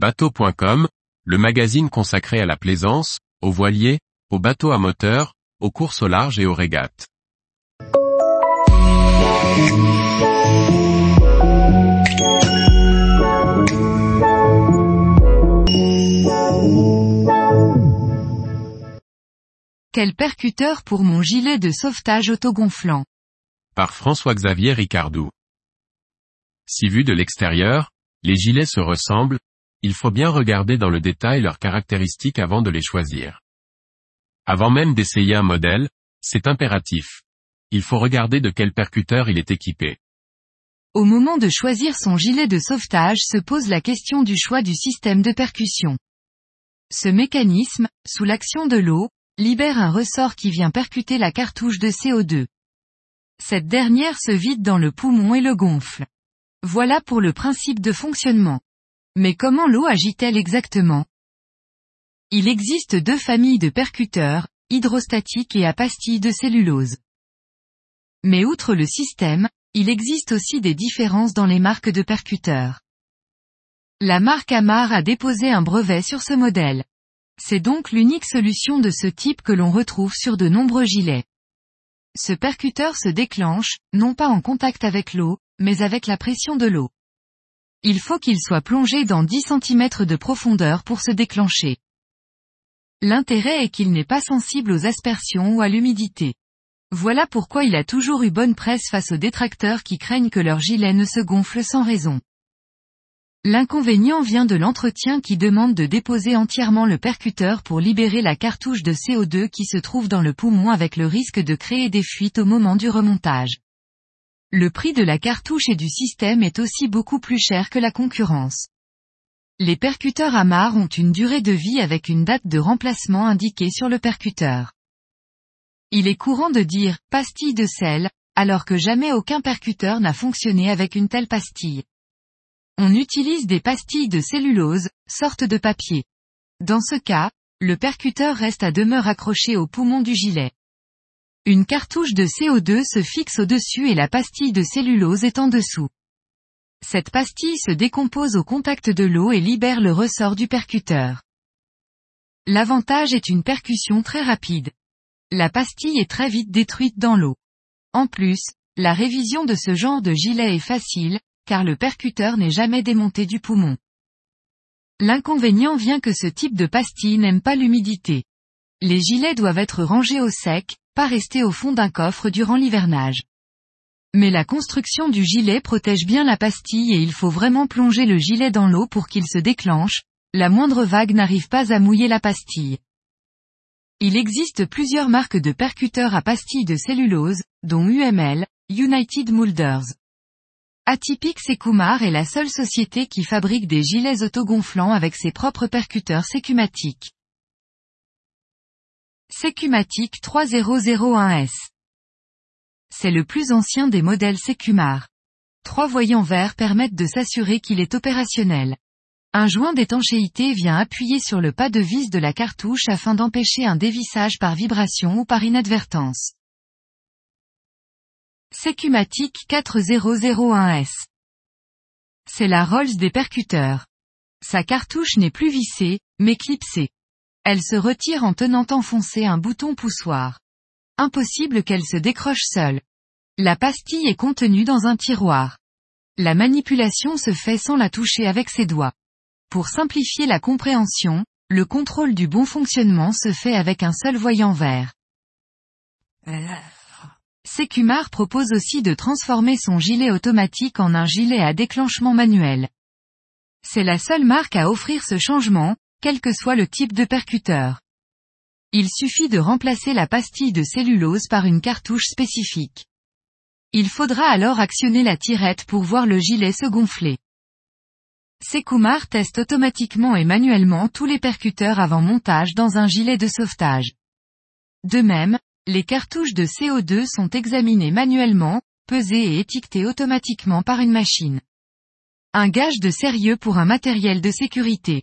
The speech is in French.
Bateau.com, le magazine consacré à la plaisance, aux voiliers, aux bateaux à moteur, aux courses au large et aux régates. Quel percuteur pour mon gilet de sauvetage autogonflant Par François-Xavier Ricardou. Si vu de l'extérieur, les gilets se ressemblent, il faut bien regarder dans le détail leurs caractéristiques avant de les choisir. Avant même d'essayer un modèle, c'est impératif. Il faut regarder de quel percuteur il est équipé. Au moment de choisir son gilet de sauvetage se pose la question du choix du système de percussion. Ce mécanisme, sous l'action de l'eau, libère un ressort qui vient percuter la cartouche de CO2. Cette dernière se vide dans le poumon et le gonfle. Voilà pour le principe de fonctionnement. Mais comment l'eau agit-elle exactement? Il existe deux familles de percuteurs, hydrostatiques et à pastilles de cellulose. Mais outre le système, il existe aussi des différences dans les marques de percuteurs. La marque Amar a déposé un brevet sur ce modèle. C'est donc l'unique solution de ce type que l'on retrouve sur de nombreux gilets. Ce percuteur se déclenche, non pas en contact avec l'eau, mais avec la pression de l'eau. Il faut qu'il soit plongé dans 10 cm de profondeur pour se déclencher. L'intérêt est qu'il n'est pas sensible aux aspersions ou à l'humidité. Voilà pourquoi il a toujours eu bonne presse face aux détracteurs qui craignent que leur gilet ne se gonfle sans raison. L'inconvénient vient de l'entretien qui demande de déposer entièrement le percuteur pour libérer la cartouche de CO2 qui se trouve dans le poumon avec le risque de créer des fuites au moment du remontage. Le prix de la cartouche et du système est aussi beaucoup plus cher que la concurrence. Les percuteurs Amar ont une durée de vie avec une date de remplacement indiquée sur le percuteur. Il est courant de dire pastille de sel, alors que jamais aucun percuteur n'a fonctionné avec une telle pastille. On utilise des pastilles de cellulose, sorte de papier. Dans ce cas, le percuteur reste à demeure accroché au poumon du gilet. Une cartouche de CO2 se fixe au-dessus et la pastille de cellulose est en dessous. Cette pastille se décompose au contact de l'eau et libère le ressort du percuteur. L'avantage est une percussion très rapide. La pastille est très vite détruite dans l'eau. En plus, la révision de ce genre de gilet est facile, car le percuteur n'est jamais démonté du poumon. L'inconvénient vient que ce type de pastille n'aime pas l'humidité. Les gilets doivent être rangés au sec, rester au fond d'un coffre durant l'hivernage. Mais la construction du gilet protège bien la pastille et il faut vraiment plonger le gilet dans l'eau pour qu'il se déclenche, la moindre vague n'arrive pas à mouiller la pastille. Il existe plusieurs marques de percuteurs à pastilles de cellulose, dont UML, United Molders. Atypique Sekumar est la seule société qui fabrique des gilets autogonflants avec ses propres percuteurs Secumatic. Secumatic 3001S. C'est le plus ancien des modèles Secumar. Trois voyants verts permettent de s'assurer qu'il est opérationnel. Un joint d'étanchéité vient appuyer sur le pas de vis de la cartouche afin d'empêcher un dévissage par vibration ou par inadvertance. Secumatic 4001S. C'est la Rolls des percuteurs. Sa cartouche n'est plus vissée, mais clipsée. Elle se retire en tenant enfoncé un bouton poussoir. Impossible qu'elle se décroche seule. La pastille est contenue dans un tiroir. La manipulation se fait sans la toucher avec ses doigts. Pour simplifier la compréhension, le contrôle du bon fonctionnement se fait avec un seul voyant vert. Secumar propose aussi de transformer son gilet automatique en un gilet à déclenchement manuel. C'est la seule marque à offrir ce changement, quel que soit le type de percuteur. Il suffit de remplacer la pastille de cellulose par une cartouche spécifique. Il faudra alors actionner la tirette pour voir le gilet se gonfler. Secumar teste automatiquement et manuellement tous les percuteurs avant montage dans un gilet de sauvetage. De même, les cartouches de CO2 sont examinées manuellement, pesées et étiquetées automatiquement par une machine. Un gage de sérieux pour un matériel de sécurité.